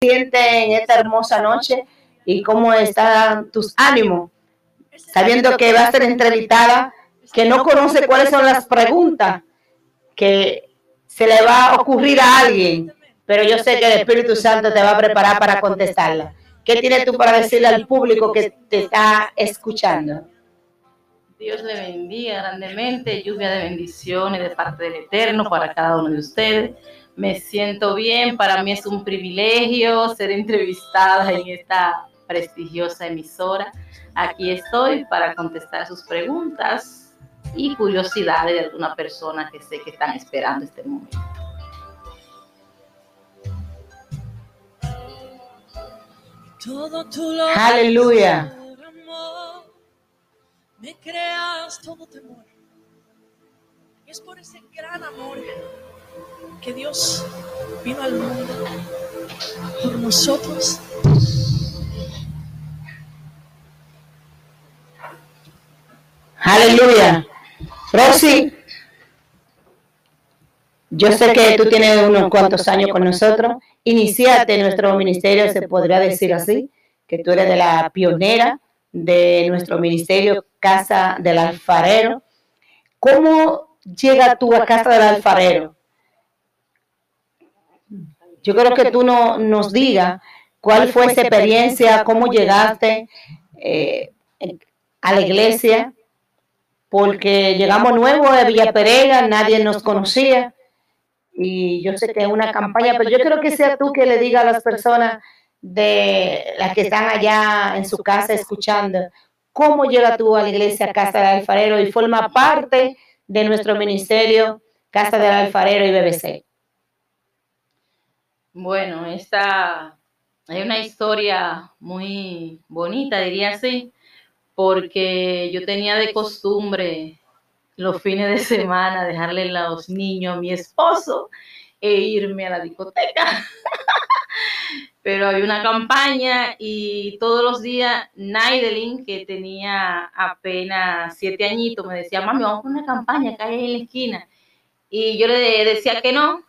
sientes en esta hermosa noche y cómo están tus ánimos, sabiendo que va a ser entrevistada, que no conoce cuáles son las preguntas que se le va a ocurrir a alguien, pero yo sé que el Espíritu Santo te va a preparar para contestarla. ¿Qué tienes tú para decirle al público que te está escuchando? Dios le bendiga grandemente, lluvia de bendiciones de parte del Eterno para cada uno de ustedes me siento bien, para mí es un privilegio ser entrevistada en esta prestigiosa emisora. Aquí estoy para contestar sus preguntas y curiosidades de alguna persona que sé que están esperando este momento. Aleluya. Me creas todo temor. Es por ese gran amor que Dios vino al mundo por nosotros. Aleluya. Rosy, yo sé que tú tienes unos cuantos años con nosotros. Iniciaste nuestro ministerio, se podría decir así, que tú eres de la pionera de nuestro ministerio Casa del Alfarero. ¿Cómo llega tú a Casa del Alfarero? Yo creo que tú no, nos digas cuál fue esa experiencia, cómo llegaste eh, a la iglesia, porque llegamos nuevos de Villa Pereira, nadie nos conocía. y yo sé que es una campaña, pero yo creo que sea tú que le diga a las personas de las que están allá en su casa escuchando, cómo llega tú a la iglesia Casa del Alfarero y forma parte de nuestro ministerio Casa del Alfarero y BBC. Bueno, esta hay una historia muy bonita, diría así, porque yo tenía de costumbre los fines de semana dejarle los niños a mi esposo e irme a la discoteca. Pero hay una campaña y todos los días Naidelin, que tenía apenas siete añitos, me decía, mami, vamos a una campaña que hay en la esquina. Y yo le decía que no,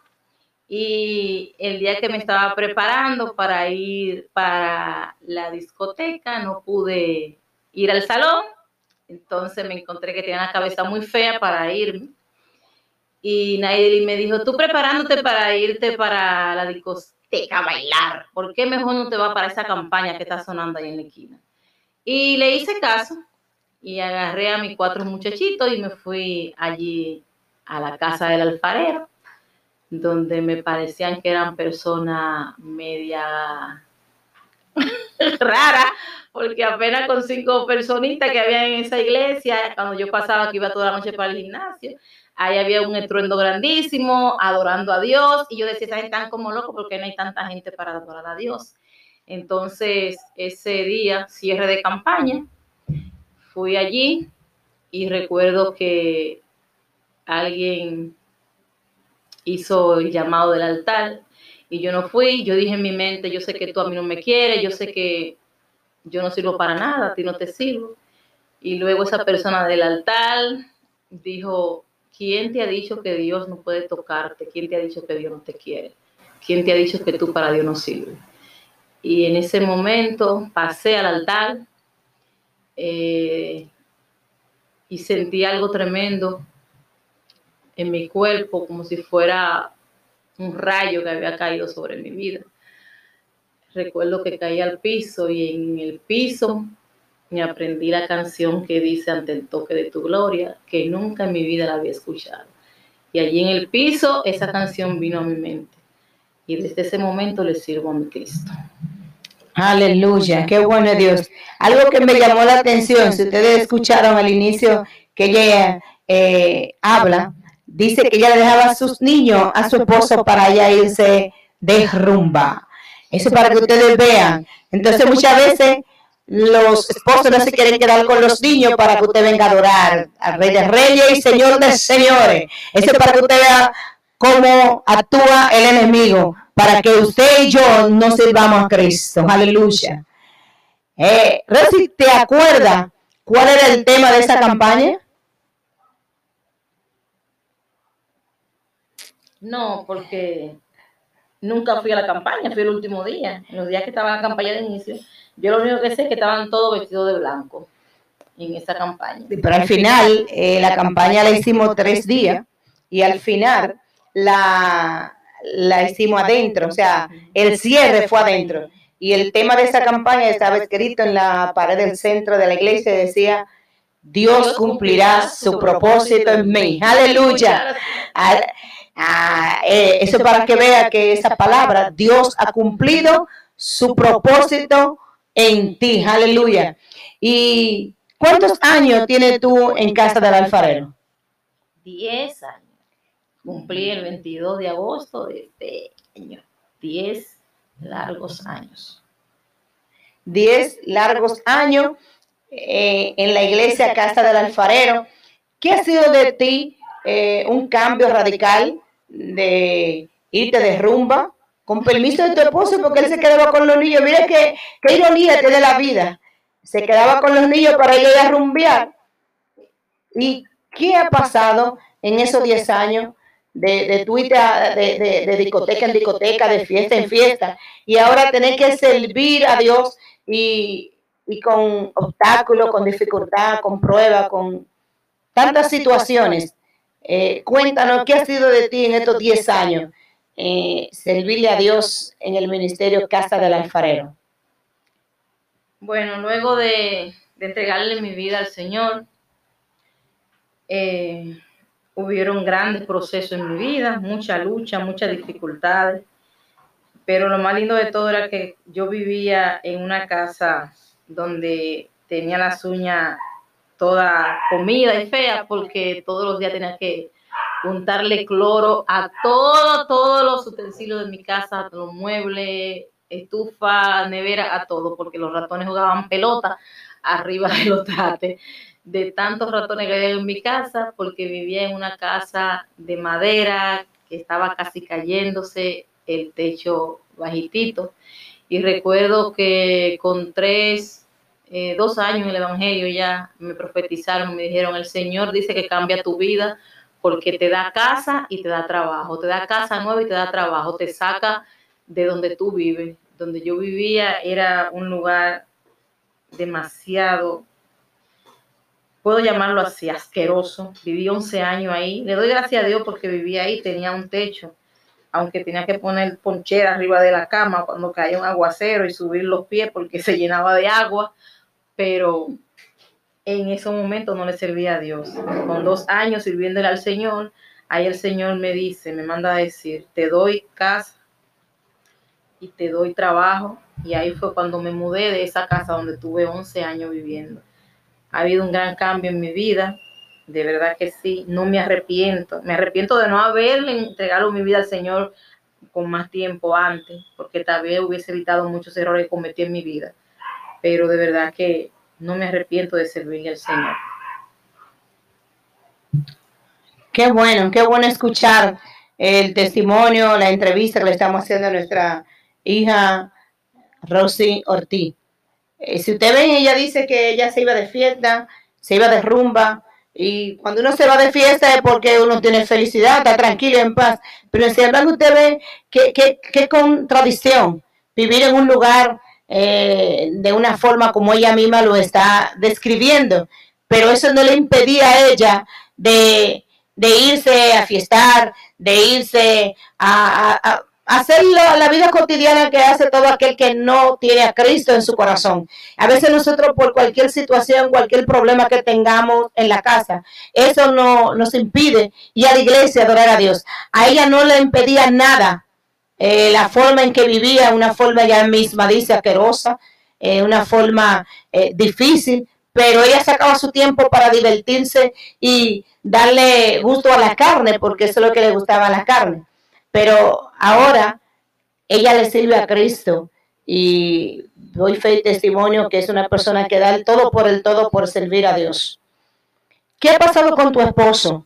y el día que me estaba preparando para ir para la discoteca, no pude ir al salón. Entonces me encontré que tenía la cabeza muy fea para irme. Y Nayeli me dijo, tú preparándote para irte para la discoteca a bailar, ¿por qué mejor no te vas para esa campaña que está sonando ahí en la esquina? Y le hice caso y agarré a mis cuatro muchachitos y me fui allí a la casa del alfarero donde me parecían que eran personas media rara, porque apenas con cinco personitas que había en esa iglesia, cuando yo pasaba que iba toda la noche para el gimnasio, ahí había un estruendo grandísimo, adorando a Dios, y yo decía, esa gente están como locos porque no hay tanta gente para adorar a Dios. Entonces, ese día, cierre de campaña, fui allí y recuerdo que alguien hizo el llamado del altar y yo no fui, yo dije en mi mente, yo sé que tú a mí no me quieres, yo sé que yo no sirvo para nada, a ti no te sirvo. Y luego esa persona del altar dijo, ¿quién te ha dicho que Dios no puede tocarte? ¿Quién te ha dicho que Dios no te quiere? ¿Quién te ha dicho que tú para Dios no sirves? Y en ese momento pasé al altar eh, y sentí algo tremendo en mi cuerpo como si fuera un rayo que había caído sobre mi vida. Recuerdo que caí al piso y en el piso me aprendí la canción que dice ante el toque de tu gloria, que nunca en mi vida la había escuchado. Y allí en el piso esa canción vino a mi mente. Y desde ese momento le sirvo a mi Cristo. Aleluya, qué bueno Dios. Algo que me llamó la atención, si ustedes escucharon al inicio que ella eh, habla, dice que ella dejaba a sus niños a su esposo para ella irse de rumba. Eso es para que ustedes vean. Entonces muchas veces los esposos no se quieren quedar con los niños para que usted venga a adorar al Rey de Reyes y Señor de Señores. Eso es para que usted vea cómo actúa el enemigo, para que usted y yo no sirvamos a Cristo. Aleluya. Eh, Rosy, ¿te acuerdas cuál era el tema de esa campaña? No, porque nunca fui a la campaña, fui el último día, en los días que estaba la campaña de inicio. Yo lo único que sé es que estaban todos vestidos de blanco en esa campaña. Pero al final, eh, la campaña la hicimos tres días y al final la, la hicimos adentro, o sea, el cierre fue adentro. Y el tema de esa campaña estaba escrito en la pared del centro de la iglesia, decía, Dios cumplirá su propósito en mí. Aleluya. Ah, ah, eh, eso para que vea que esa palabra, Dios ha cumplido su propósito en ti. Aleluya. ¿Y cuántos años tienes tú en casa del alfarero? Diez años. Cumplí el 22 de agosto de este año. Diez largos años. Diez largos años eh, en la iglesia Casa del Alfarero. ¿Qué ha sido de ti eh, un cambio radical de irte de rumba? Con permiso de tu esposo, porque él se quedaba con los niños. Mira qué, qué ironía tiene la vida. Se quedaba con los niños para ir a rumbear. ¿Y qué ha pasado en esos 10 años de, de, de, de, discoteca en discoteca, de fiesta en fiesta, y ahora tener que servir a Dios y, y con obstáculos, con dificultad, con pruebas, con tantas situaciones. Eh, cuéntanos qué ha sido de ti en estos 10 años, eh, servirle a Dios en el ministerio Casa del Alfarero. Bueno, luego de, entregarle mi vida al Señor, eh, hubieron grandes procesos en mi vida, mucha lucha, muchas dificultades, pero lo más lindo de todo era que yo vivía en una casa donde tenía las uñas toda comida y fea porque todos los días tenía que untarle cloro a todo, todos los utensilios de mi casa, los muebles, estufa, nevera, a todo, porque los ratones jugaban pelota arriba de los trates de tantos ratones que había en mi casa, porque vivía en una casa de madera que estaba casi cayéndose, el techo bajitito. Y recuerdo que con tres, eh, dos años en el Evangelio ya me profetizaron, me dijeron, el Señor dice que cambia tu vida porque te da casa y te da trabajo, te da casa nueva y te da trabajo, te saca de donde tú vives. Donde yo vivía era un lugar demasiado puedo llamarlo así, asqueroso. Viví 11 años ahí. Le doy gracias a Dios porque vivía ahí, tenía un techo, aunque tenía que poner ponchera arriba de la cama cuando caía un aguacero y subir los pies porque se llenaba de agua, pero en ese momento no le servía a Dios. Con dos años sirviéndole al Señor, ahí el Señor me dice, me manda a decir, te doy casa y te doy trabajo. Y ahí fue cuando me mudé de esa casa donde tuve 11 años viviendo ha habido un gran cambio en mi vida, de verdad que sí, no me arrepiento, me arrepiento de no haberle entregado mi vida al Señor con más tiempo antes, porque tal vez hubiese evitado muchos errores que cometí en mi vida, pero de verdad que no me arrepiento de servirle al Señor. Qué bueno, qué bueno escuchar el testimonio, la entrevista que le estamos haciendo a nuestra hija Rosy Ortiz. Eh, si usted ve, ella dice que ella se iba de fiesta, se iba de rumba, y cuando uno se va de fiesta es porque uno tiene felicidad, está tranquilo, en paz. Pero si embargo usted ve qué, qué, qué contradicción vivir en un lugar eh, de una forma como ella misma lo está describiendo. Pero eso no le impedía a ella de, de irse a fiestar, de irse a, hacer la, vida cotidiana que hace todo aquel que no tiene a Cristo en su corazón. A veces nosotros por cualquier situación, cualquier problema que tengamos en la casa, eso no nos impide ir a la iglesia a adorar a Dios. A ella no le impedía nada eh, la forma en que vivía, una forma ya misma dice asquerosa, eh, una forma eh, difícil, pero ella sacaba su tiempo para divertirse y darle gusto a la carne, porque eso es lo que le gustaba a la carne pero ahora ella le sirve a Cristo y doy fe y testimonio que es una persona que da el todo por el todo por servir a Dios. ¿Qué ha pasado con tu esposo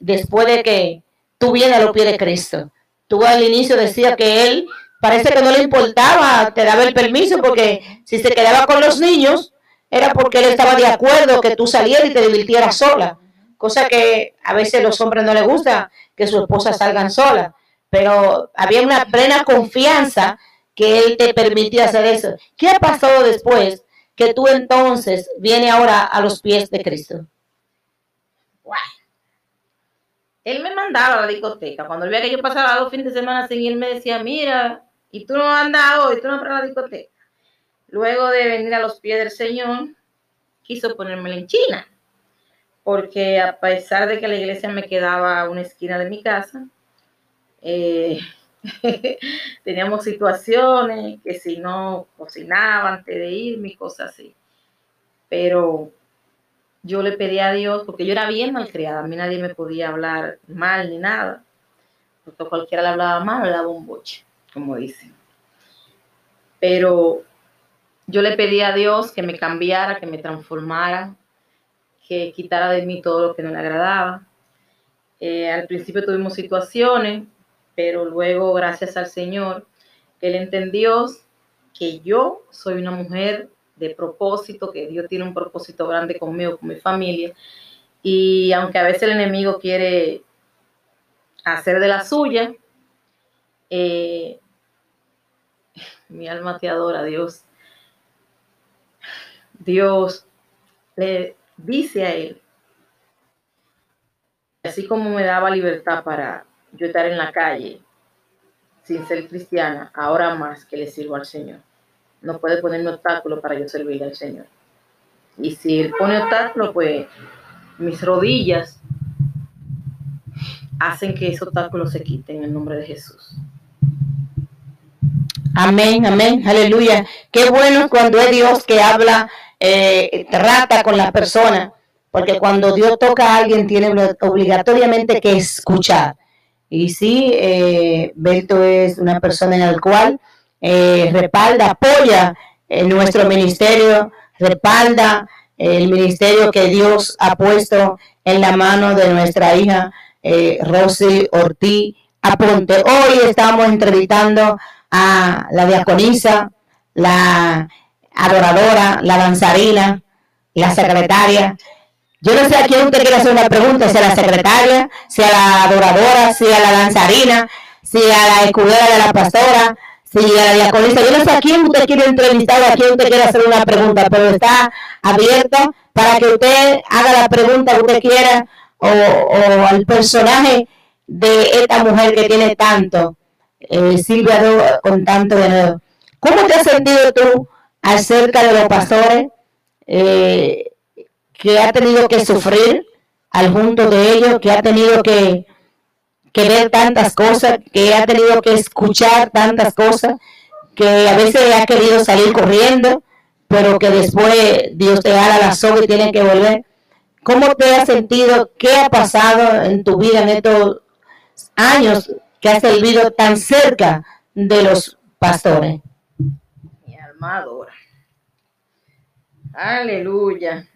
después de que tú vienes a los pies de Cristo? Tú al inicio decías que él parece que no le importaba, te daba el permiso porque si se quedaba con los niños era porque él estaba de acuerdo que tú salieras y te divirtieras sola cosa que a veces los hombres no les gusta que su esposa salgan sola. pero había una plena confianza que Él te permitía hacer eso. ¿Qué ha pasado después que tú entonces vienes ahora a los pies de Cristo? Él me mandaba a la discoteca. Cuando veía que yo pasaba dos fines de semana sin él me decía, mira, y tú no andas hoy, tú no vas a la discoteca. Luego de venir a los pies del Señor, quiso ponerme en China, porque a pesar de que la iglesia me quedaba a una esquina de mi casa, eh, teníamos situaciones que si no cocinaba antes de irme, cosas así. Pero yo le pedí a Dios, porque yo era bien malcriada, a mí nadie me podía hablar mal ni nada, porque cualquiera le hablaba mal, le daba un boche, como dicen. Pero yo le pedí a Dios que me cambiara, que me transformara, que quitara de mí todo lo que no le agradaba. Eh, al principio tuvimos situaciones, pero luego, gracias al Señor, Él entendió que yo soy una mujer de propósito, que Dios tiene un propósito grande conmigo, con mi familia. Y aunque a veces el enemigo quiere hacer de la suya, eh, mi alma te adora, Dios. Dios le dice a él, así como me daba libertad para yo estar en la calle sin ser cristiana, ahora más que le sirvo al Señor. No puede ponerme obstáculo para yo servir al Señor. Y si Él pone obstáculo, pues mis rodillas hacen que esos obstáculos se quiten en el nombre de Jesús. Amén, amén, aleluya. Qué bueno cuando es Dios que habla, eh, trata con la persona, porque cuando Dios toca a alguien tiene obligatoriamente que escuchar. Y sí, eh, Berto es una persona en la cual eh, respalda, apoya en nuestro ministerio, respalda el ministerio que Dios ha puesto en la mano de nuestra hija eh, Rosy Ortiz Aponte. Hoy estamos entrevistando a la diaconisa, la adoradora, la danzarina, la secretaria yo no sé a quién usted quiere hacer una pregunta, si a la secretaria, si a la adoradora, si a la danzarina, si a la escudera de la pastora, a la diaconisa. Yo no sé a quién usted quiere entrevistar o a quién usted quiere hacer una pregunta, pero está abierto para que usted haga la pregunta que usted quiera o, al personaje de esta mujer que tiene tanto, eh, Silvia con tanto de nuevo. ¿Cómo te has sentido tú acerca de los pastores? Eh, que ha tenido que sufrir al junto de ellos, que ha tenido que, que ver tantas cosas, que ha tenido que escuchar tantas cosas, que a veces ha querido salir corriendo, pero que después Dios te da la soga y tiene que volver. ¿Cómo te has sentido? ¿Qué ha pasado en tu vida en estos años que has vivido tan cerca de los pastores? Mi alma Aleluya.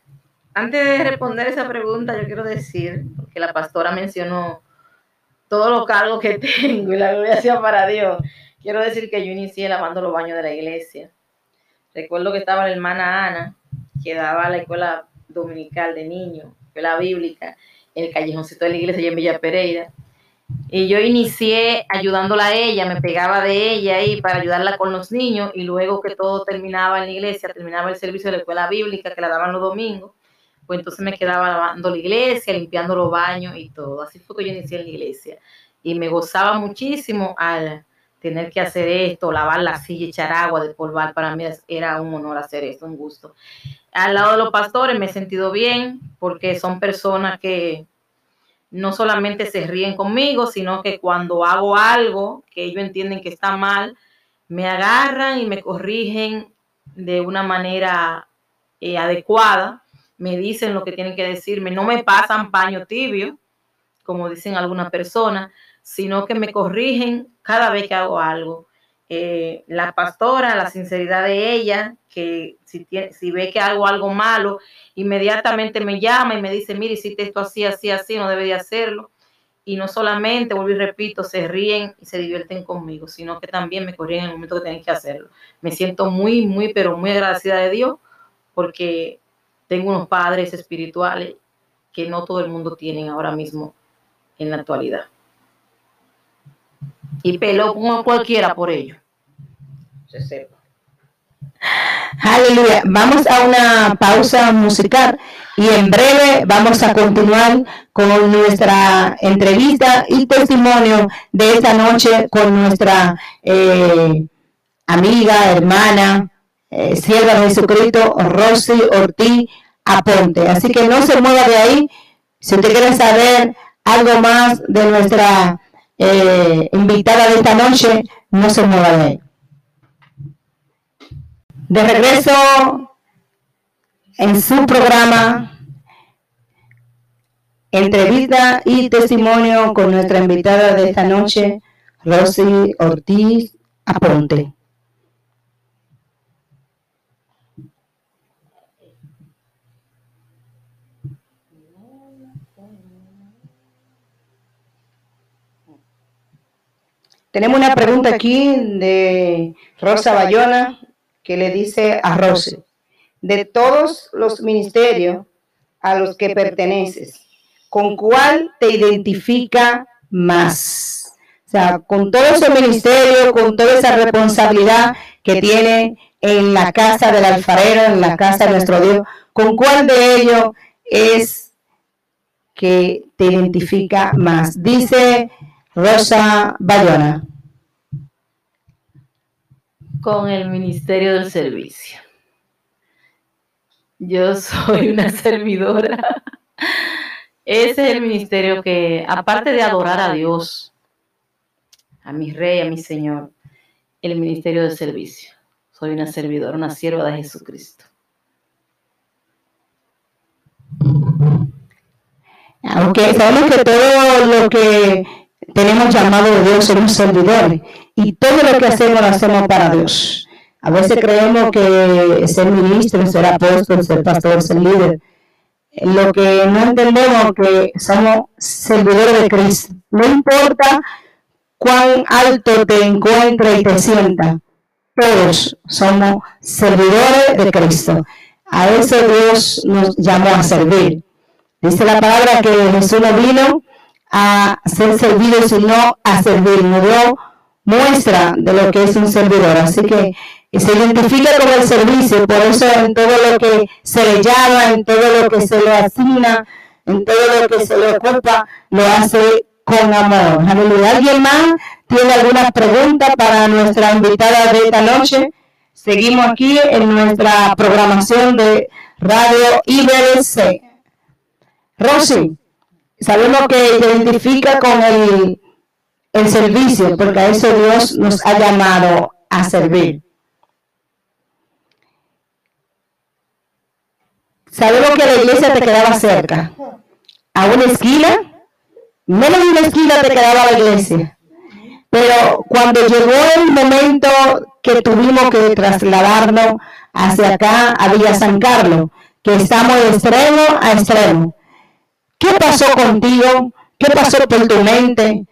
Antes de responder esa pregunta, yo quiero decir, que la pastora mencionó todos los cargos que tengo y la gloria sea para Dios. Quiero decir que yo inicié lavando los baños de la iglesia. Recuerdo que estaba la hermana Ana, que daba la escuela dominical de niños, escuela bíblica, en el callejoncito de la iglesia allá en Villa Pereira. Y yo inicié ayudándola a ella, me pegaba de ella ahí para ayudarla con los niños y luego que todo terminaba en la iglesia, terminaba el servicio de la escuela bíblica que la daban los domingos, pues entonces me quedaba lavando la iglesia, limpiando los baños y todo. Así fue que yo inicié en la iglesia. Y me gozaba muchísimo al tener que hacer esto, lavar la silla, echar agua, de polvar. Para mí era un honor hacer esto, un gusto. Al lado de los pastores me he sentido bien porque son personas que no solamente se ríen conmigo, sino que cuando hago algo que ellos entienden que está mal, me agarran y me corrigen de una manera eh, adecuada me dicen lo que tienen que decirme, no me pasan paño tibio, como dicen algunas personas, sino que me corrigen cada vez que hago algo. Eh, la pastora, la sinceridad de ella, que si, si ve que hago algo malo, inmediatamente me llama y me dice, mire, hiciste esto así, así, así, no debe de hacerlo. Y no solamente, vuelvo y repito, se ríen y se divierten conmigo, sino que también me corrigen en el momento que tienen que hacerlo. Me siento muy, muy, pero muy agradecida de Dios porque tengo unos padres espirituales que no todo el mundo tiene ahora mismo en la actualidad. y peló como cualquiera por ello. Se sepa. Aleluya. Vamos a una pausa musical y en breve vamos a continuar con nuestra entrevista y testimonio de esta noche con nuestra eh, amiga, hermana, eh, sierva de Jesucristo, Rosy Ortiz Aponte. Así que no se mueva de ahí. Si usted quiere saber algo más de nuestra eh, invitada de esta noche, no se mueva de ahí. De regreso en su programa, entrevista y testimonio con nuestra invitada de esta noche, Rosy Ortiz Aponte. Tenemos una pregunta aquí de Rosa Bayona que le dice a Rose, de todos los ministerios a los que perteneces, ¿con cuál te identifica más? O sea, con todo ese ministerio, con toda esa responsabilidad que tiene en la casa del alfarero, en la casa de nuestro Dios, ¿con cuál de ellos es que te identifica más? Dice Rosa Bayona con el Ministerio del Servicio. Yo soy una servidora. Ese es el ministerio que, aparte de adorar a Dios, a mi rey, a mi Señor, el ministerio del servicio. Soy una servidora, una sierva de Jesucristo. Aunque sabemos que todo lo que tenemos llamado de Dios somos servidores y todo lo que hacemos lo hacemos para Dios. A veces creemos que ser ministro, ser apóstol, ser pastor, ser líder. Lo que no entendemos que somos servidores de Cristo. No importa cuán alto te encuentres y te sientas, todos somos servidores de Cristo. A eso Dios nos llamó a servir. Dice la palabra que Jesús no vino a ser servido, sino a servir. Nos muestra de lo que es un servidor. Así que se identifica con el servicio, por eso en todo lo que se le llama, en todo lo que se le asigna, en todo lo que se le ocupa, lo hace con amor. ¿Alguien más tiene alguna pregunta para nuestra invitada de esta noche? Seguimos aquí en nuestra programación de Radio IBC. Rosy. Sabemos que identifica con el, el servicio, porque a eso Dios nos ha llamado a servir. Sabemos que la iglesia te quedaba cerca. A una esquina, menos de una esquina te quedaba la iglesia. Pero cuando llegó el momento que tuvimos que trasladarnos hacia acá, a Villa San Carlos, que estamos de extremo a extremo, ¿Qué pasó contigo? ¿Qué pasó por tu mente?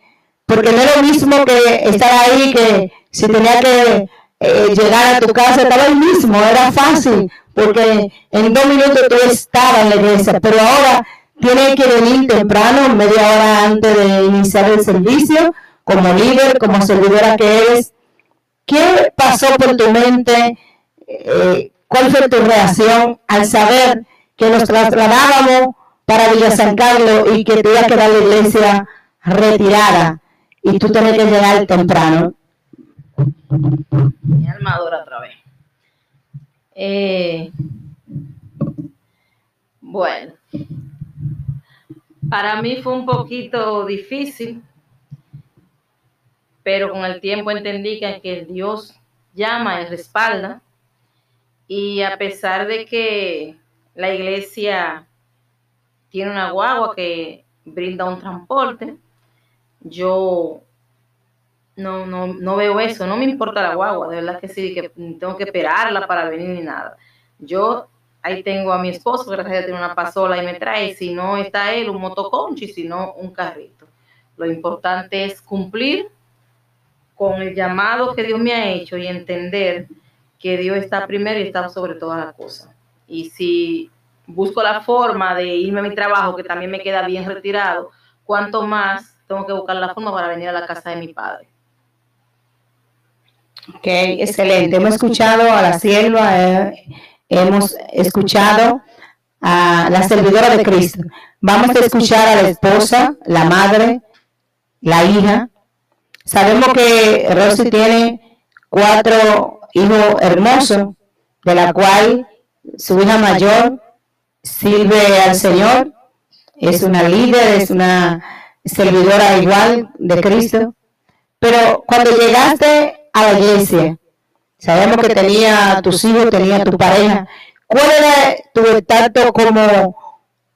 Porque no es lo mismo que estar ahí, que si tenía que eh, llegar a tu casa, estaba ahí mismo, era fácil, porque en dos minutos tú estabas en la iglesia, pero ahora tienes que venir temprano, media hora antes de iniciar el servicio, como líder, como servidora que eres. ¿Qué pasó por tu mente? Eh, ¿Cuál fue tu reacción al saber que nos trasladábamos para Villa San Carlos y que te iba a quedar la iglesia retirada y tú tenés que llegar temprano. Mi armadura otra vez. Eh, bueno, para mí fue un poquito difícil, pero con el tiempo entendí que, que Dios llama y respalda. Y a pesar de que la iglesia tiene una guagua que brinda un transporte. Yo no, no, no veo eso, no me importa la guagua, de verdad que sí, que tengo que esperarla para venir ni nada. Yo ahí tengo a mi esposo, gracias a Dios tiene una pasola y me trae, si no está él, un motoconchi, si no, un carrito. Lo importante es cumplir con el llamado que Dios me ha hecho y entender que Dios está primero y está sobre todas las cosas. Y si busco la forma de irme a mi trabajo, que también me queda bien retirado, cuanto más tengo que buscar la forma para venir a la casa de mi padre. Ok, excelente. Hemos escuchado a la sierva, eh, hemos escuchado a la servidora de Cristo. Vamos a escuchar a la esposa, la madre, la hija. Sabemos que Rosy tiene cuatro hijos hermosos, de la cual su hija mayor sirve al Señor, es una líder, es una servidora igual de Cristo. Pero cuando llegaste a la iglesia, sabemos que tenía tus hijos, tenía tu pareja. ¿Cuál era tu estatus como,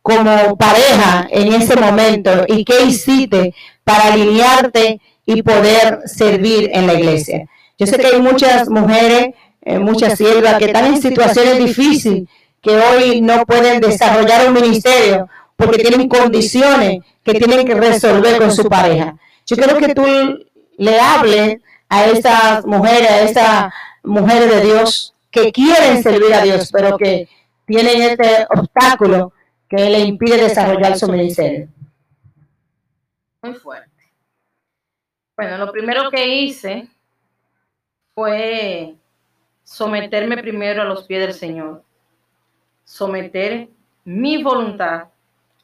como pareja en ese momento y qué hiciste para alinearte y poder servir en la iglesia? Yo sé que hay muchas mujeres, eh, muchas siervas que están en situaciones difíciles, que hoy no pueden desarrollar un ministerio porque tienen condiciones que tienen que resolver con su pareja. Yo quiero que tú le hables a estas mujeres, a estas mujeres de Dios que quieren servir a Dios, pero que tienen este obstáculo que le impide desarrollar su ministerio. Muy fuerte. Bueno, lo primero que hice fue someterme primero a los pies del Señor, someter mi voluntad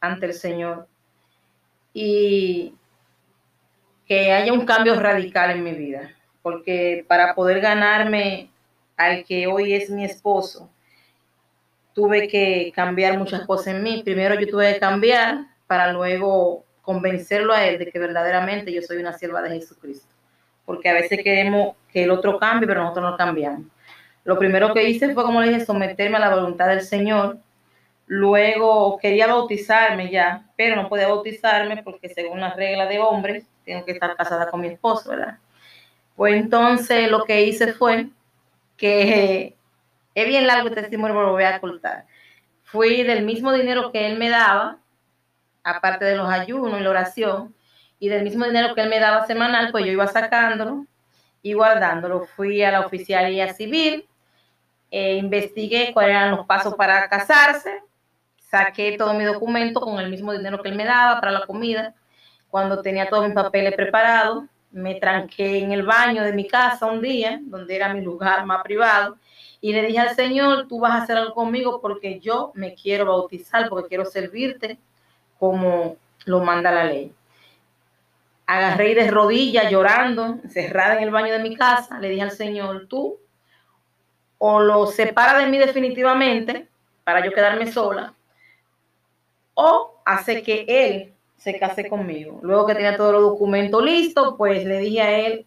ante el Señor y que haya un cambio radical en mi vida, porque para poder ganarme al que hoy es mi esposo, tuve que cambiar muchas cosas en mí. Primero yo tuve que cambiar para luego convencerlo a él de que verdaderamente yo soy una sierva de Jesucristo. Porque a veces queremos que el otro cambie, pero nosotros no cambiamos. Lo primero que hice fue, como le dije, someterme a la voluntad del Señor. Luego quería bautizarme ya, pero no podía bautizarme porque según las reglas de hombres, tengo que estar casada con mi esposo, ¿verdad? Pues entonces lo que hice fue que es bien largo este testimonio, pero lo voy a ocultar. Fui del mismo dinero que él me daba, aparte de los ayunos y la oración, y del mismo dinero que él me daba semanal, pues yo iba sacándolo y guardándolo. Fui a la oficialía civil, e investigué cuáles eran los pasos para casarse, saqué todo mi documento con el mismo dinero que él me daba para la comida. Cuando tenía todos mis papeles preparados, me tranqué en el baño de mi casa un día, donde era mi lugar más privado, y le dije al Señor, tú vas a hacer algo conmigo porque yo me quiero bautizar, porque quiero servirte como lo manda la ley. Agarré de rodillas llorando, cerrada en el baño de mi casa, le dije al Señor, tú o lo separa de mí definitivamente para yo quedarme sola, o hace que Él se case conmigo. Luego que tenía todos los documentos listos, pues le dije a él,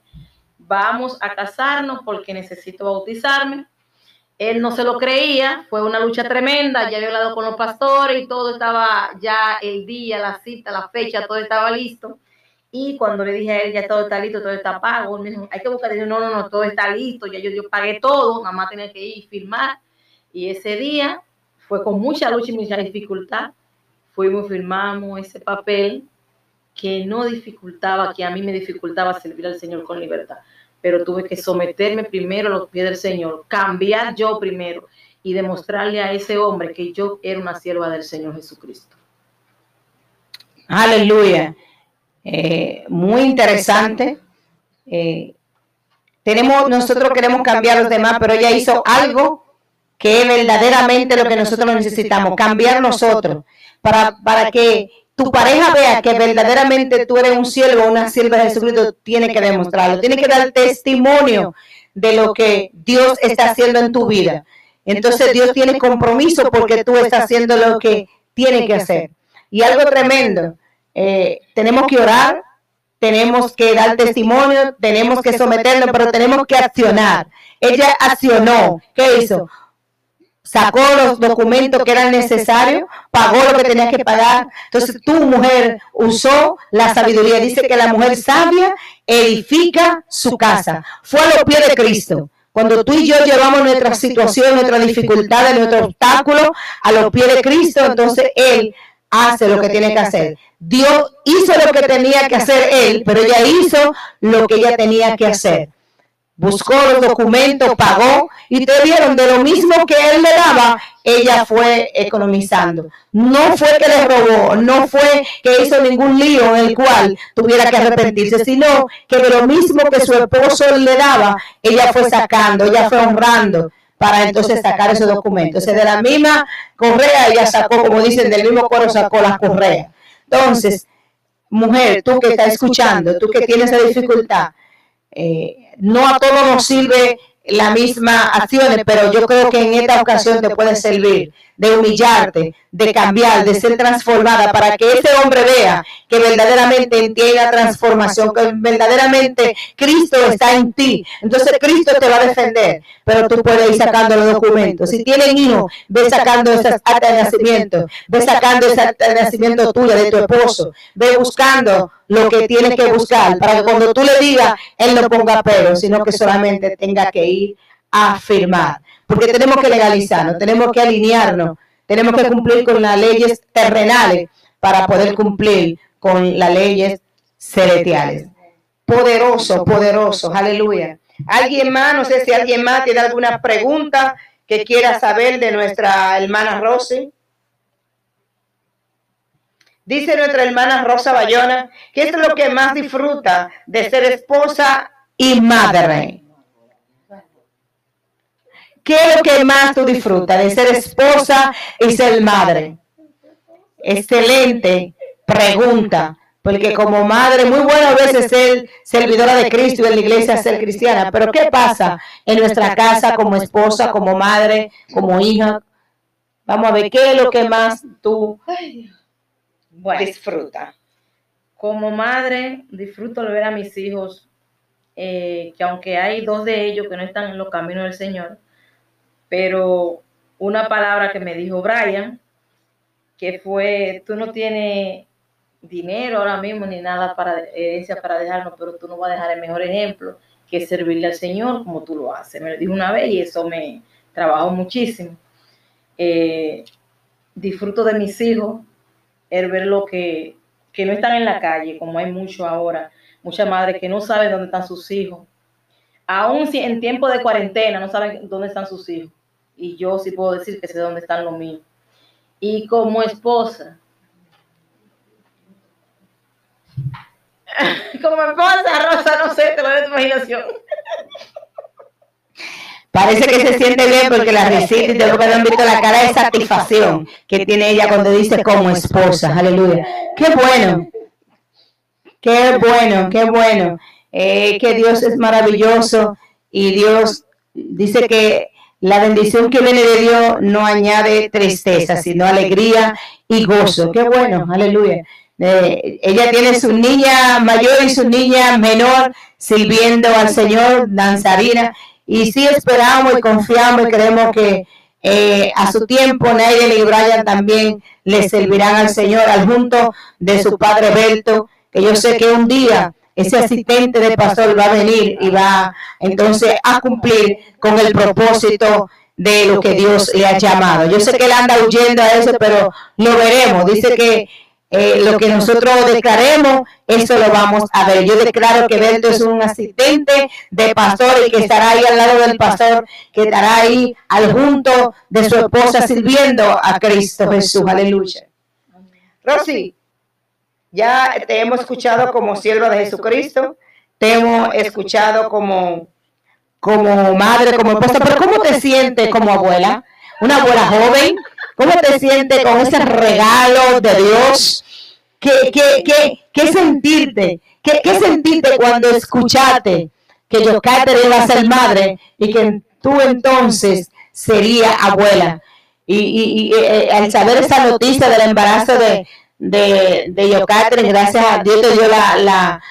vamos a casarnos porque necesito bautizarme. Él no se lo creía, fue una lucha tremenda, ya había hablado con los pastores y todo estaba ya el día, la cita, la fecha, todo estaba listo. Y cuando le dije a él, ya todo está listo, todo está pago, me dijo, hay que buscar, no, no, no, todo está listo, ya yo, yo pagué todo, nada más tenía que ir y firmar. Y ese día fue con mucha lucha y mucha dificultad, fuimos, firmamos ese papel que no dificultaba, que a mí me dificultaba servir al Señor con libertad. Pero tuve que someterme primero a los pies del Señor, cambiar yo primero y demostrarle a ese hombre que yo era una sierva del Señor Jesucristo. Aleluya. Eh, muy interesante. Eh, tenemos, nosotros queremos cambiar a los demás, pero ella hizo algo que es verdaderamente lo que nosotros necesitamos, cambiar nosotros para, para que tu pareja vea que verdaderamente tú eres un siervo una sierva de Jesucristo, tiene que demostrarlo, tiene que dar testimonio de lo que Dios está haciendo en tu vida. Entonces Dios tiene compromiso porque tú estás haciendo lo que tiene que hacer. Y algo tremendo, eh, tenemos que orar, tenemos que dar testimonio, tenemos que someternos, pero tenemos que accionar. Ella accionó. ¿Qué hizo? sacó los documentos que eran necesarios, pagó lo que tenía que pagar. Entonces tu mujer usó la sabiduría. Dice que la mujer sabia edifica su casa. Fue a los pies de Cristo. Cuando tú y yo llevamos nuestra situación, nuestra dificultad, nuestro obstáculo a los pies de Cristo, entonces Él hace lo que tiene que hacer. Dios hizo lo que tenía que hacer Él, pero ella hizo lo que ella tenía que hacer. buscó los documentos, pagó y te vieron de lo mismo que él le daba, ella fue economizando. No fue que le robó, no fue que hizo ningún lío en el cual tuviera que arrepentirse, sino que de lo mismo que su esposo le daba, ella fue sacando, ella fue honrando para entonces sacar esos documentos. O de la misma correa ella sacó, como dicen, del mismo coro sacó las correas. Entonces, mujer, tú que estás escuchando, tú que tienes esa dificultad, eh, no a todos nos sirve la misma acciones, pero yo creo que en esta ocasión te puede servir de humillarte, de cambiar, de ser transformada, para que ese hombre vea que verdaderamente tiene la transformación, que verdaderamente Cristo está en ti. Entonces Cristo te va a defender, pero tú puedes ir sacando los documentos. Si tienen hijos, ve sacando esas actas de nacimiento, ve sacando esa acta de nacimiento tuya, de tu esposo, ve buscando lo que tienes que buscar, para que cuando tú le digas, él no ponga pero, sino que solamente tenga que ir a firmar porque tenemos que legalizarnos, tenemos que alinearnos, tenemos que cumplir con las leyes terrenales para poder cumplir con las leyes celestiales. Poderoso, poderoso, aleluya. ¿Alguien más? No sé si alguien más tiene alguna pregunta que quiera saber de nuestra hermana Rosy. Dice nuestra hermana Rosa Bayona que es lo que más disfruta de ser esposa y madre. ¿Qué es lo que más tú disfrutas de ser esposa y ser madre? Excelente pregunta, porque como madre, muy buena a veces ser servidora de Cristo y en la iglesia ser cristiana, pero ¿qué pasa en nuestra casa como esposa, como madre, como hija? Vamos a ver, ¿qué es lo que más tú disfrutas? Como madre, disfruto de ver a mis hijos, eh, que aunque hay dos de ellos que no están en los caminos del Señor, pero una palabra que me dijo Brian, que fue, tú no tienes dinero ahora mismo ni nada para herencia para dejarnos, pero tú no vas a dejar el mejor ejemplo que servirle al Señor como tú lo haces. Me lo dijo una vez y eso me trabajó muchísimo. Eh, disfruto de mis hijos, el ver lo que, que no están en la calle, como hay mucho ahora, muchas madres que no saben dónde están sus hijos. Aún si en tiempo de cuarentena no saben dónde están sus hijos y yo sí puedo decir que sé dónde están los míos. Y como esposa, como esposa, Rosa, no sé, te lo de tu imaginación. Parece que se siente bien porque la recita y te lo han visto la cara de satisfacción que tiene ella cuando dice como esposa. Aleluya. Qué bueno. Qué bueno, qué bueno. Eh, que Dios es maravilloso y Dios dice que la bendición que viene de Dios no añade tristeza, sino alegría y gozo. Qué bueno, aleluya. Eh, ella tiene su niña mayor y su niña menor sirviendo al Señor, danzarina, y sí esperamos y confiamos y creemos que eh, a su tiempo Naiden y Brian también le servirán al Señor al junto de su padre Berto, que yo sé que un día ese asistente de pastor va a venir y va entonces a cumplir con el propósito de lo que Dios le ha llamado. Yo sé que él anda huyendo a eso, pero lo veremos. Dice que eh, lo que nosotros declaremos, eso lo vamos a ver. Yo declaro que Berto es un asistente de pastor y que estará ahí al lado del pastor, que estará ahí al junto de su esposa sirviendo a Cristo Jesús. Aleluya. Rosy, ya te hemos escuchado como sierva de Jesucristo, te hemos escuchado como, como madre, como esposa, pero ¿cómo te sientes como abuela? Una abuela joven, ¿cómo te sientes con ese regalo de Dios? ¿Qué, qué, qué, qué sentirte? ¿Qué, ¿Qué sentirte cuando escuchaste que yo te iba a ser madre y que tú entonces sería abuela? Y, y, y eh, al saber esa noticia del embarazo de, de, de Yocatre, gracias a Dios te dio la, la,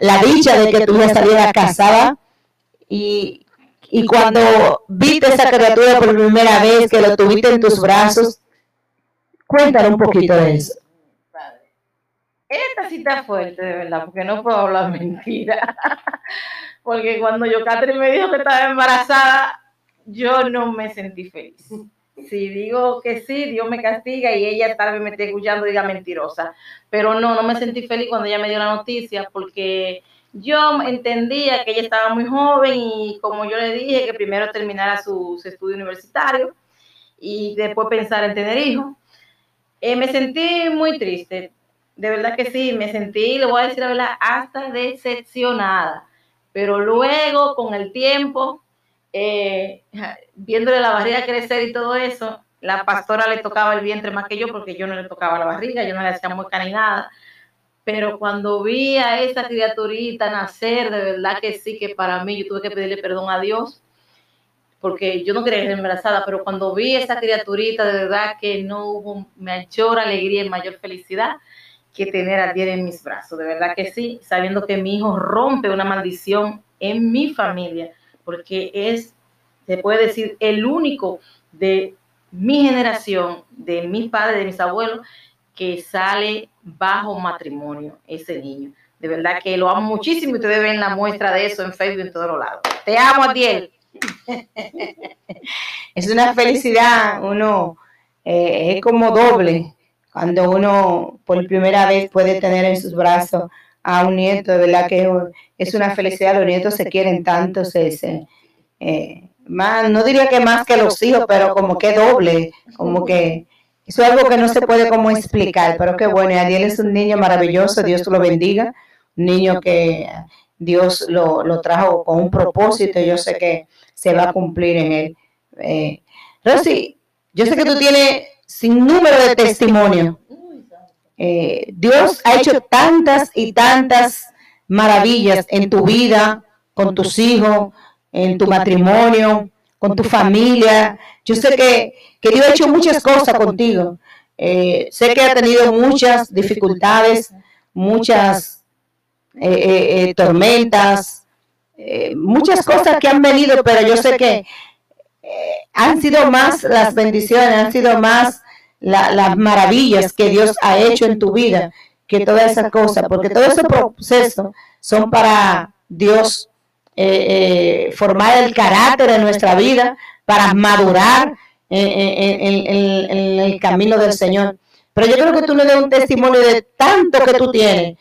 la dicha de que tú ya salieras casada y, y cuando viste esa criatura por primera vez, que lo tuviste en tus brazos, cuéntale un poquito de eso. Esta cita fuerte, de verdad, porque no puedo hablar mentira. porque cuando yo me dijo que estaba embarazada, yo no me sentí feliz si digo que sí, Dios me castiga y ella tal vez me esté escuchando y diga mentirosa. Pero no, no me sentí feliz cuando ella me dio la noticia porque yo entendía que ella estaba muy joven y como yo le dije, que primero terminara sus estudios universitarios y después pensar en tener hijos. Eh, me sentí muy triste, de verdad que sí, me sentí, le voy a decir la verdad, hasta decepcionada. Pero luego, con el tiempo, eh, viéndole la barriga crecer y todo eso, la pastora le tocaba el vientre más que yo porque yo no le tocaba la barriga, yo no le hacía mueca ni nada. Pero cuando vi a esa criaturita nacer, de verdad que sí, que para mí yo tuve que pedirle perdón a Dios porque yo no quería ser embarazada, pero cuando vi esa criaturita, de verdad que no hubo mayor alegría y mayor felicidad que tener a Dios en mis brazos. De verdad que sí, sabiendo que mi hijo rompe una maldición en mi familia, porque es, se puede decir, el único de mi generación, de mis padres, de mis abuelos, que sale bajo matrimonio, ese niño. De verdad que lo amo muchísimo y ustedes ven la muestra de eso en Facebook en todos los lados. Te amo, Adiel. es una felicidad, uno eh, es como doble cuando uno por primera vez puede tener en sus brazos a un nieto, de verdad que es una felicidad, los nietos se quieren tanto, se, eh, más, no diría que más que los hijos, pero como que doble, como que eso es algo que no se puede como explicar, pero qué bueno, Ariel es un niño maravilloso, Dios lo bendiga, un niño que Dios lo, lo trajo con un propósito, yo sé que se va a cumplir en él. Eh, Rosy, yo sé que tú tienes sin número de testimonios. Eh, Dios ha hecho tantas y tantas maravillas en tu vida, con tus hijos, en tu matrimonio, con tu familia. Yo sé que, Dios ha hecho muchas cosas contigo. Eh, sé que ha tenido muchas dificultades, muchas tormentas, muchas cosas que han venido, pero yo sé que eh, han sido más las bendiciones, han sido más las maravillas que Dios ha hecho en tu vida que todas esas cosas, porque todos esos procesos son para Dios eh, formar el carácter de nuestra vida, para madurar en, el camino del Señor. Pero yo creo que tú le das un testimonio de tanto que tú tienes,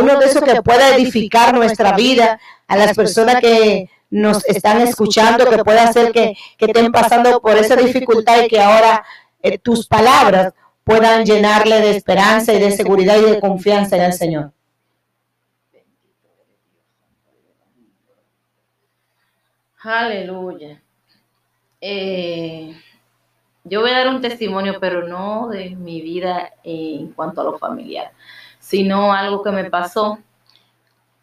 uno de esos que pueda edificar nuestra vida, a las personas que nos están escuchando, que puede hacer que, estén pasando por esa dificultad y que ahora eh, tus palabras puedan llenarle de esperanza y de seguridad y de confianza en el Señor. Aleluya. Eh, yo voy a dar un testimonio, pero no de mi vida en cuanto a lo familiar, sino algo que me pasó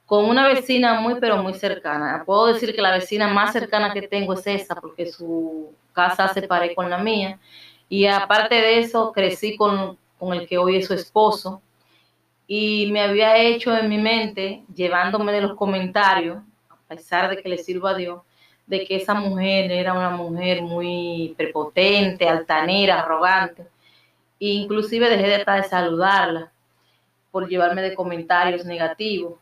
con una vecina muy, pero muy cercana. Puedo decir que la vecina más cercana que tengo es esa, porque su casa se paré con la mía. Y aparte de eso, crecí con, con el que hoy es su esposo. Y me había hecho en mi mente, llevándome de los comentarios, a pesar de que le sirvo a Dios, de que esa mujer era una mujer muy prepotente, altanera, arrogante. E inclusive dejé de saludarla por llevarme de comentarios negativos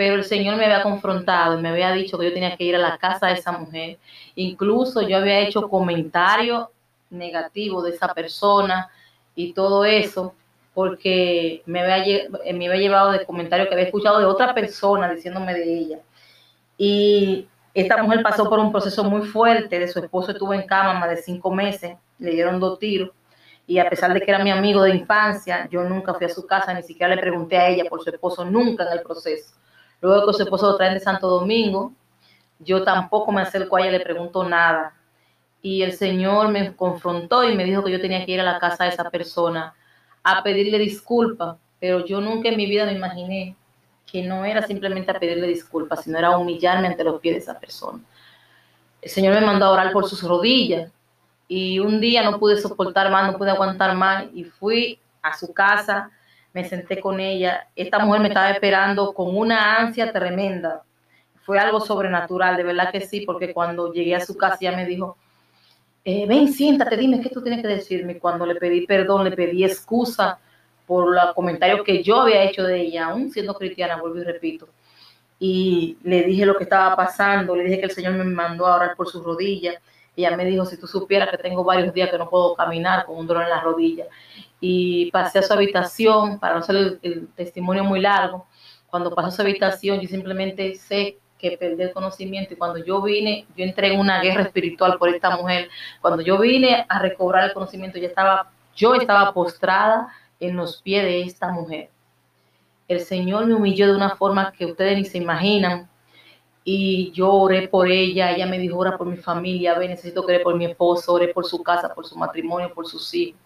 pero el Señor me había confrontado me había dicho que yo tenía que ir a la casa de esa mujer. Incluso yo había hecho comentarios negativos de esa persona y todo eso, porque me había, me había llevado de comentarios que había escuchado de otra persona diciéndome de ella. Y esta mujer pasó por un proceso muy fuerte, de su esposo estuvo en cama más de cinco meses, le dieron dos tiros, y a pesar de que era mi amigo de infancia, yo nunca fui a su casa, ni siquiera le pregunté a ella por su esposo, nunca en el proceso. Luego que su esposo lo traen de Santo Domingo, yo tampoco me acerco a ella, le pregunto nada. Y el Señor me confrontó y me dijo que yo tenía que ir a la casa de esa persona a pedirle disculpas, pero yo nunca en mi vida me imaginé que no era simplemente a pedirle disculpas, sino era humillarme ante los pies de esa persona. El Señor me mandó a orar por sus rodillas y un día no pude soportar más, no pude aguantar más y fui a su casa me senté con ella. Esta mujer me estaba esperando con una ansia tremenda. Fue algo sobrenatural, de verdad que sí, porque cuando llegué a su casa ella me dijo, eh, ven, siéntate, dime qué tú tienes que decirme. Cuando le pedí perdón, le pedí excusa por los comentarios que yo había hecho de ella, aún siendo cristiana, vuelvo y repito. Y le dije lo que estaba pasando, le dije que el Señor me mandó a orar por sus rodillas. Ella me dijo, si tú supieras que tengo varios días que no puedo caminar con un dolor en las rodillas y pasé a su habitación, para no hacer el, testimonio muy largo, cuando pasó a su habitación yo simplemente sé que perdí el conocimiento y cuando yo vine, yo entré en una guerra espiritual por esta mujer. Cuando yo vine a recobrar el conocimiento, ya estaba, yo estaba postrada en los pies de esta mujer. El Señor me humilló de una forma que ustedes ni se imaginan y yo oré por ella, ella me dijo, ora por mi familia, ve, necesito que por mi esposo, oré por su casa, por su matrimonio, por sus hijos.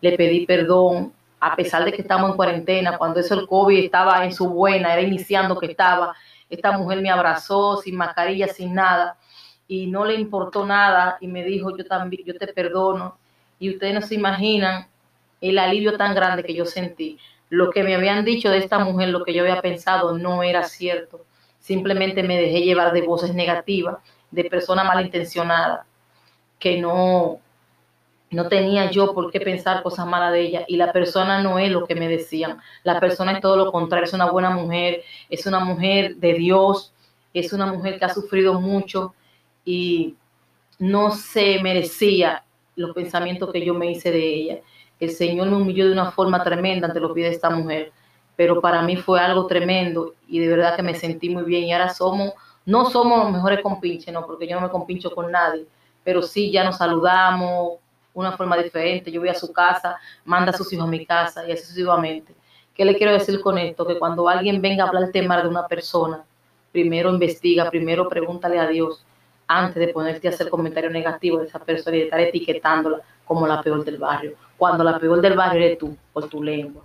Le pedí perdón, a pesar de que estamos en cuarentena, cuando eso el COVID estaba en su buena, era iniciando que estaba, esta mujer me abrazó sin mascarilla, sin nada, y no le importó nada, y me dijo, yo también, yo te perdono, y ustedes no se imaginan el alivio tan grande que yo sentí. Lo que me habían dicho de esta mujer, lo que yo había pensado, no era cierto simplemente me dejé llevar de voces negativas, de personas malintencionadas, que no, no tenía yo por qué pensar cosas malas de ella y la persona no es lo que me decían. La persona es todo lo contrario, es una buena mujer, es una mujer de Dios, es una mujer que ha sufrido mucho y no se merecía los pensamientos que yo me hice de ella. El Señor me humilló de una forma tremenda ante los pies de esta mujer pero para mí fue algo tremendo y de verdad que me sentí muy bien y ahora somos, no somos los mejores compinches, no, porque yo no me compincho con nadie, pero sí ya nos saludamos una forma diferente, yo voy a su casa, manda a sus hijos a mi casa y así sucesivamente. ¿Qué le quiero decir con esto? Que cuando alguien venga a hablar el tema de una persona, primero investiga, primero pregúntale a Dios antes de ponerte a hacer comentarios negativos de esa persona y de estar etiquetándola como la peor del barrio, cuando la peor del barrio eres tú por tu lengua.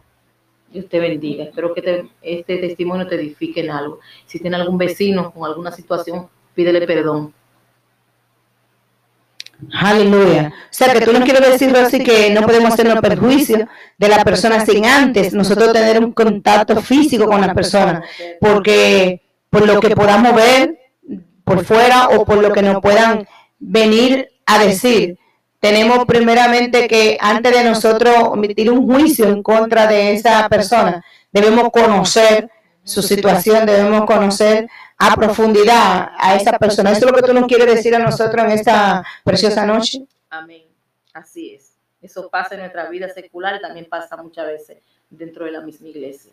Dios te bendiga. Espero que este testimonio te edifique en algo. Si tiene algún vecino con alguna situación, pídele perdón. Aleluya. O sea, que tú no quieres decir, así que no podemos hacernos perjuicio de la persona sin antes nosotros tener un contacto físico con la persona, porque por lo que podamos ver por fuera o por lo que nos puedan venir a decir, tenemos primeramente que antes de nosotros emitir un juicio en contra de esa persona, debemos conocer su situación, debemos conocer a profundidad a esa persona. ¿Eso es lo que tú nos quieres decir a nosotros en esta preciosa noche? Amén. Así es. Eso pasa en nuestra vida secular y también pasa muchas veces dentro de la misma iglesia.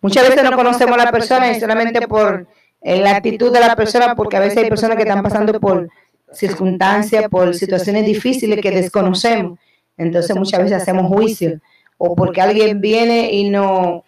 Muchas veces no conocemos a la persona y solamente por eh, la actitud de la persona, porque a veces hay personas que están pasando por circunstancias, por situaciones difíciles que desconocemos. Entonces muchas veces hacemos juicio o porque alguien viene y, no,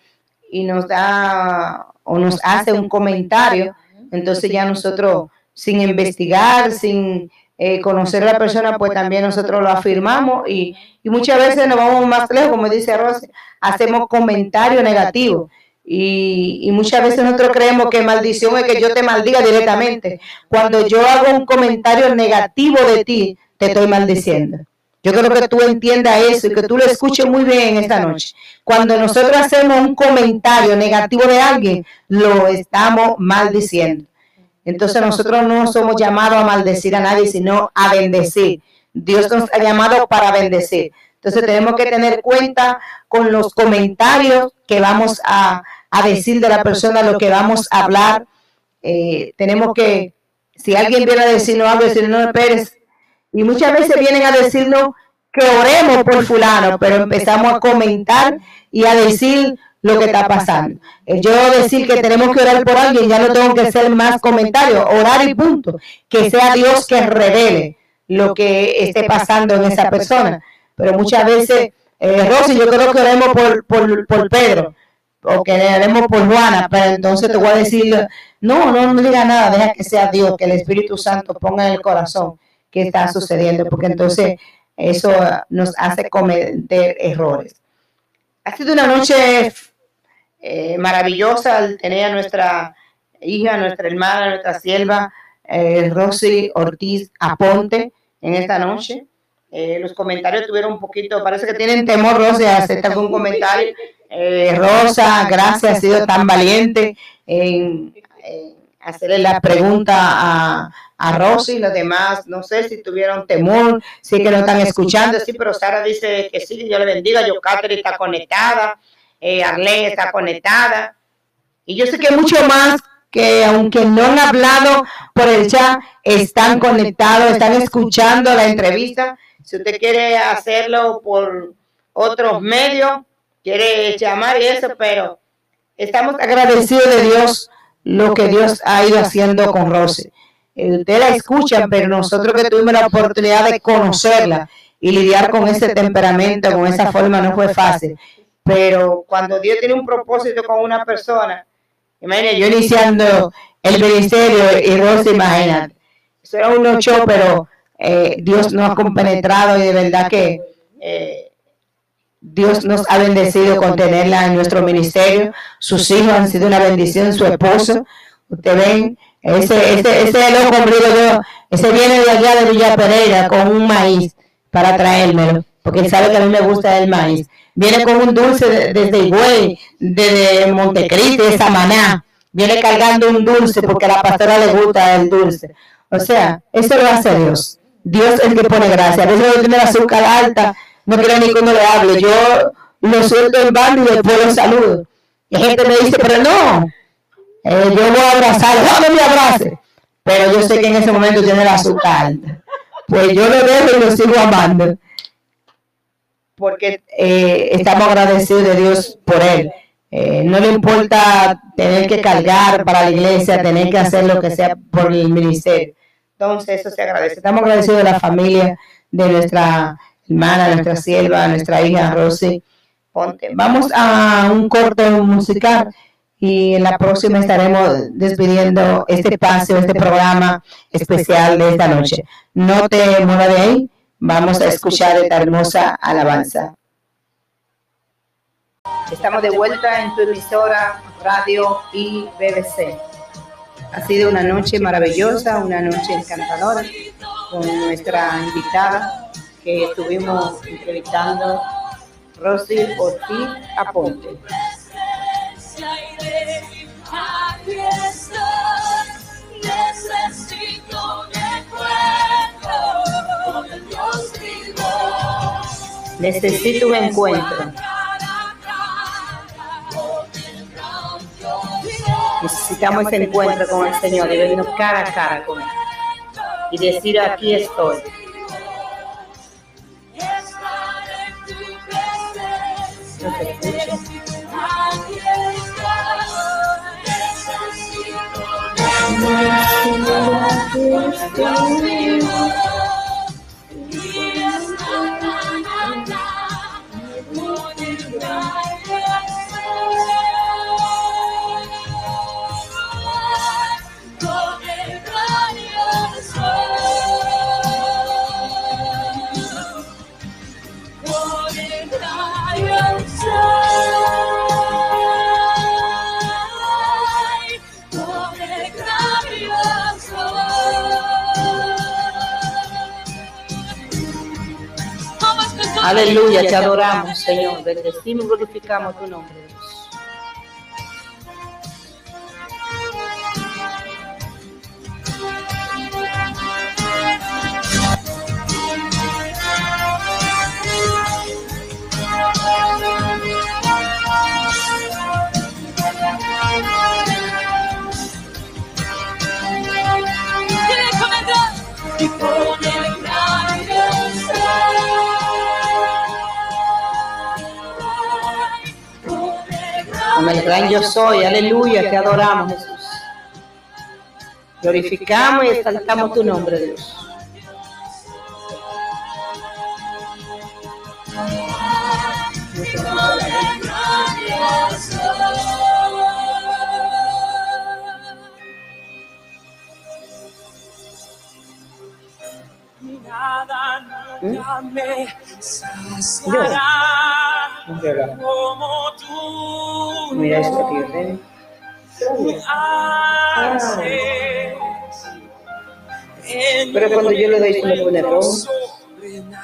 y nos da o nos hace un comentario, entonces ya nosotros sin investigar, sin eh, conocer a la persona, pues también nosotros lo afirmamos y, y muchas veces nos vamos más lejos, como dice Rosy, hacemos comentarios negativos y, muchas veces nosotros creemos que maldición es que yo te maldiga directamente. Cuando yo hago un comentario negativo de ti, te estoy maldiciendo. Yo creo que tú entiendas eso y que tú lo escuches muy bien esta noche. Cuando nosotros hacemos un comentario negativo de alguien, lo estamos maldiciendo. Entonces nosotros no somos llamados a maldecir a nadie, sino a bendecir. Dios nos ha llamado para bendecir. Entonces tenemos que tener cuenta con los comentarios que vamos a, decir de la persona lo que vamos a hablar. Eh, tenemos que, si alguien viene a decirnos algo, decir, no esperes. Y muchas veces vienen a decirnos que oremos por fulano, pero empezamos a comentar y a decir lo que está pasando. Yo decir que tenemos que orar por alguien, ya no tengo que hacer más comentarios, orar y punto. Que sea Dios que revele lo que esté pasando en esa persona. Pero muchas veces, eh, Rosy, yo creo que oremos por, por, por Pedro o que haremos por Juana, pero entonces te voy a decir, no, no, no diga nada, deja que sea Dios, que el Espíritu Santo ponga en el corazón qué está sucediendo, porque entonces eso nos hace cometer errores. Ha sido una noche eh, maravillosa al tener a nuestra hija, nuestra hermana, nuestra sierva, eh, Rosy Ortiz Aponte en esta noche. Eh, los comentarios tuvieron un poquito, parece que tienen temor, Rosy, a hacer algún comentario. Eh, Rosa, gracias, ha sido tan valiente en, hacerle la pregunta a, a Rosy y los demás. No sé si tuvieron temor, si que no están escuchando, sí, pero Sara dice que sí, Dios le bendiga. Yo, Catherine está conectada, eh, Arlene está conectada. Y yo sé que mucho más que aunque no han hablado por el chat, están conectados, están escuchando la entrevista. Si usted quiere hacerlo por otros medios, quiere llamar y eso, pero estamos agradecidos de Dios lo que Dios ha ido haciendo con Rosy. Eh, ustedes la escuchan, pero nosotros que tuvimos la oportunidad de conocerla y lidiar con ese temperamento, con esa forma, no fue fácil. Pero cuando Dios tiene un propósito con una persona, imagínate, yo iniciando el ministerio y Rosy, imagínate, eso era un show, pero eh, Dios nos ha compenetrado y de verdad que eh, Dios nos ha bendecido con tenerla en nuestro ministerio. Sus hijos han sido una bendición, su esposo. Ustedes ven, ese, ese, ese loco yo, ese viene de allá de Villa Pereira con un maíz para traérmelo, porque sabe que a mí me gusta el maíz. Viene con un dulce desde Higüey, desde Montecristi, de Samaná. Viene cargando un dulce porque a la pastora le gusta el dulce. O sea, eso lo hace Dios. Dios es el que pone gracia. A veces tengo azúcar alta, no quiero ni cuando le hable. Yo lo suelto en bando y después lo saludo. Y gente me dice, pero no, eh, yo voy a abrazar, no, me abrace. Pero yo sé que en ese momento tiene la azúcar. Pues yo lo dejo y lo sigo amando. Porque eh, estamos agradecidos de Dios por él. Eh, no le importa tener que cargar para la iglesia, tener que hacer lo que sea por el ministerio. Entonces, eso se agradece. Estamos agradecidos de la familia, de nuestra hermana, nuestra sierva, nuestra hija Rosy. Ponte. Vamos a un corte musical y en la próxima estaremos despidiendo este espacio, este programa especial de esta noche. No te muevas de ahí, vamos a escuchar esta hermosa alabanza. Estamos de vuelta en tu emisora Radio y BBC. Ha sido una noche maravillosa, una noche encantadora con nuestra invitada que estuvimos entrevistando, Rosy Ortiz Aponte. Necesito un encuentro. Necesitamos ese encuentro con el Señor y vernos cara a cara con Él. Y decir, aquí estoy. Nothing, nothing's going on. Aleluya, te adoramos, Señor. Bendecimos y glorificamos tu nombre, gran yo soy, aleluya, te adoramos, Jesús. Glorificamos y exaltamos tu nombre, Dios. Nada nunca me como tú Mira. En Pero cuando yo le doy, rojo. sobrenatural,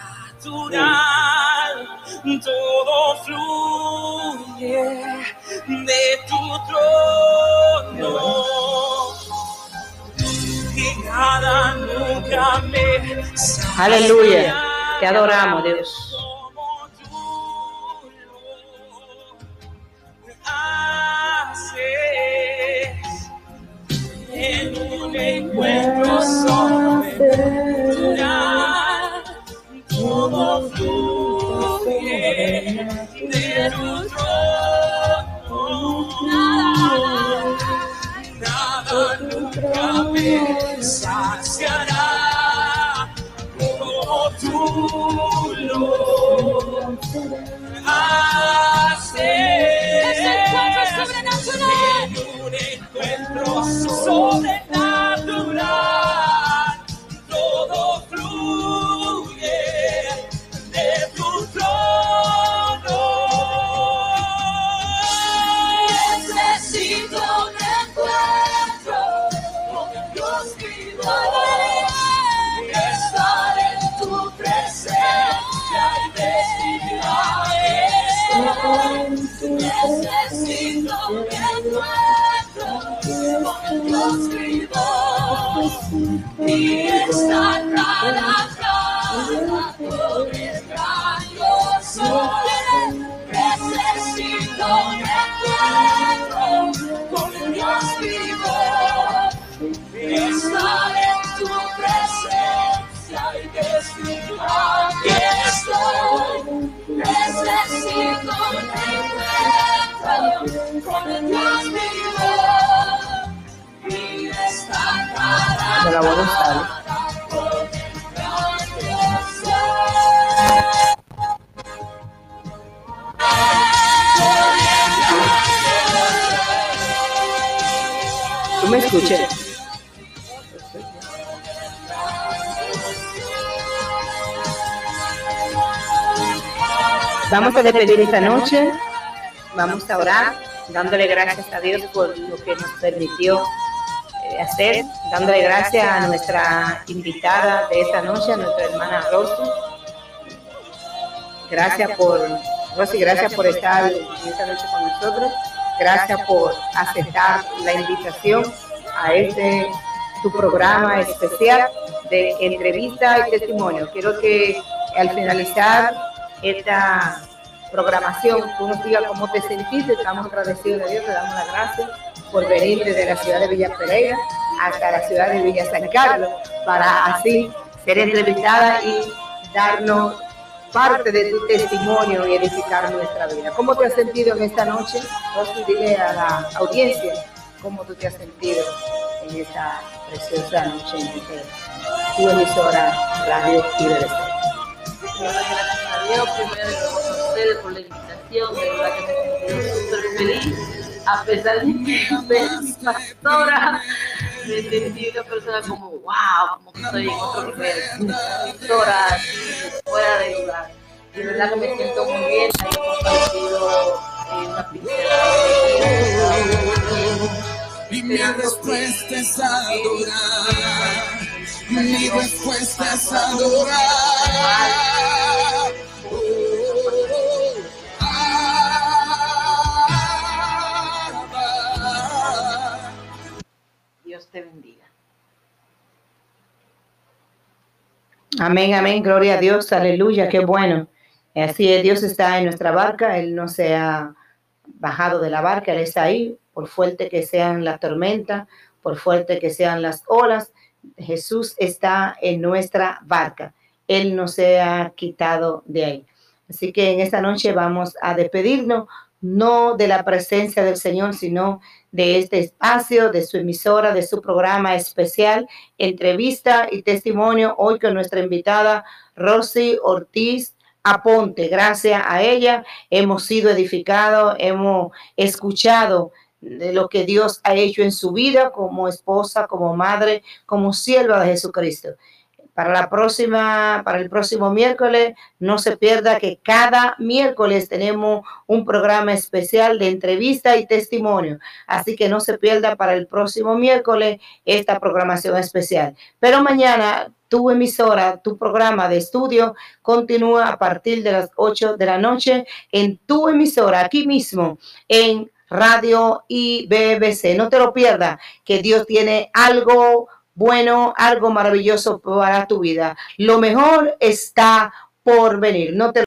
todo fluye de tu trono. Y nada nunca me Aleluya, te adoramos, Dios. en un encuentro sobrenatural. Como fluye de tu nada, nada nunca me saciará. Como tú lo haces. Encuentro la buena sale. con el rayo ¿Tú me escuchas? Vamos a despedir esta noche. Vamos a orar, dándole gracias a Dios por lo que nos permitió hacer, dándole gracias a nuestra invitada de esta noche, a nuestra hermana Rosy. Gracias por, Rosy, gracias por estar esta noche con nosotros. Gracias por aceptar la invitación a este tu programa especial de entrevista y testimonio. Quiero que al finalizar esta programación tú nos digas cómo te sentiste. Estamos agradecidos de Dios, te damos las gracias por venir desde la ciudad de Villa Pereira hasta la ciudad de Villa San Carlos para así ser entrevistada y darnos parte de tu testimonio y edificar nuestra vida. ¿Cómo te has sentido en esta noche? Rosy, dile a la audiencia cómo tú te has sentido en esta preciosa noche en tu emisora Radio Libre gracias a Dios primero ustedes por la invitación, de verdad que me he súper feliz, a pesar de que no soy pastora, me sentí una persona como, wow, como que estoy en otro nivel, pastora fuera de lugar. De verdad que me siento muy bien, eh, una pincelada. Y mi respuesta es adorar. Mi respuesta es adorar. Amén, amén, gloria a Dios, aleluya, qué bueno. Así es, Dios está en nuestra barca, Él no se ha bajado de la barca, Él está ahí, por fuerte que sean las tormentas, por fuerte que sean las olas, Jesús está en nuestra barca, Él no se ha quitado de ahí. Así que en esta noche vamos a despedirnos, no de la presencia del Señor, sino de este espacio, de su emisora, de su programa especial, entrevista y testimonio, hoy con nuestra invitada Rosy Ortiz Aponte. Gracias a ella hemos sido edificados, hemos escuchado de lo que Dios ha hecho en su vida como esposa, como madre, como sierva de Jesucristo. Para la próxima, para el próximo miércoles, no se pierda que cada miércoles tenemos un programa especial de entrevista y testimonio. Así que no se pierda para el próximo miércoles esta programación especial. Pero mañana tu emisora, tu programa de estudio continúa a partir de las 8 de la noche en tu emisora, aquí mismo, en Radio y BBC. No te lo pierdas, que Dios tiene algo bueno, algo maravilloso para tu vida. Lo mejor está por venir. No te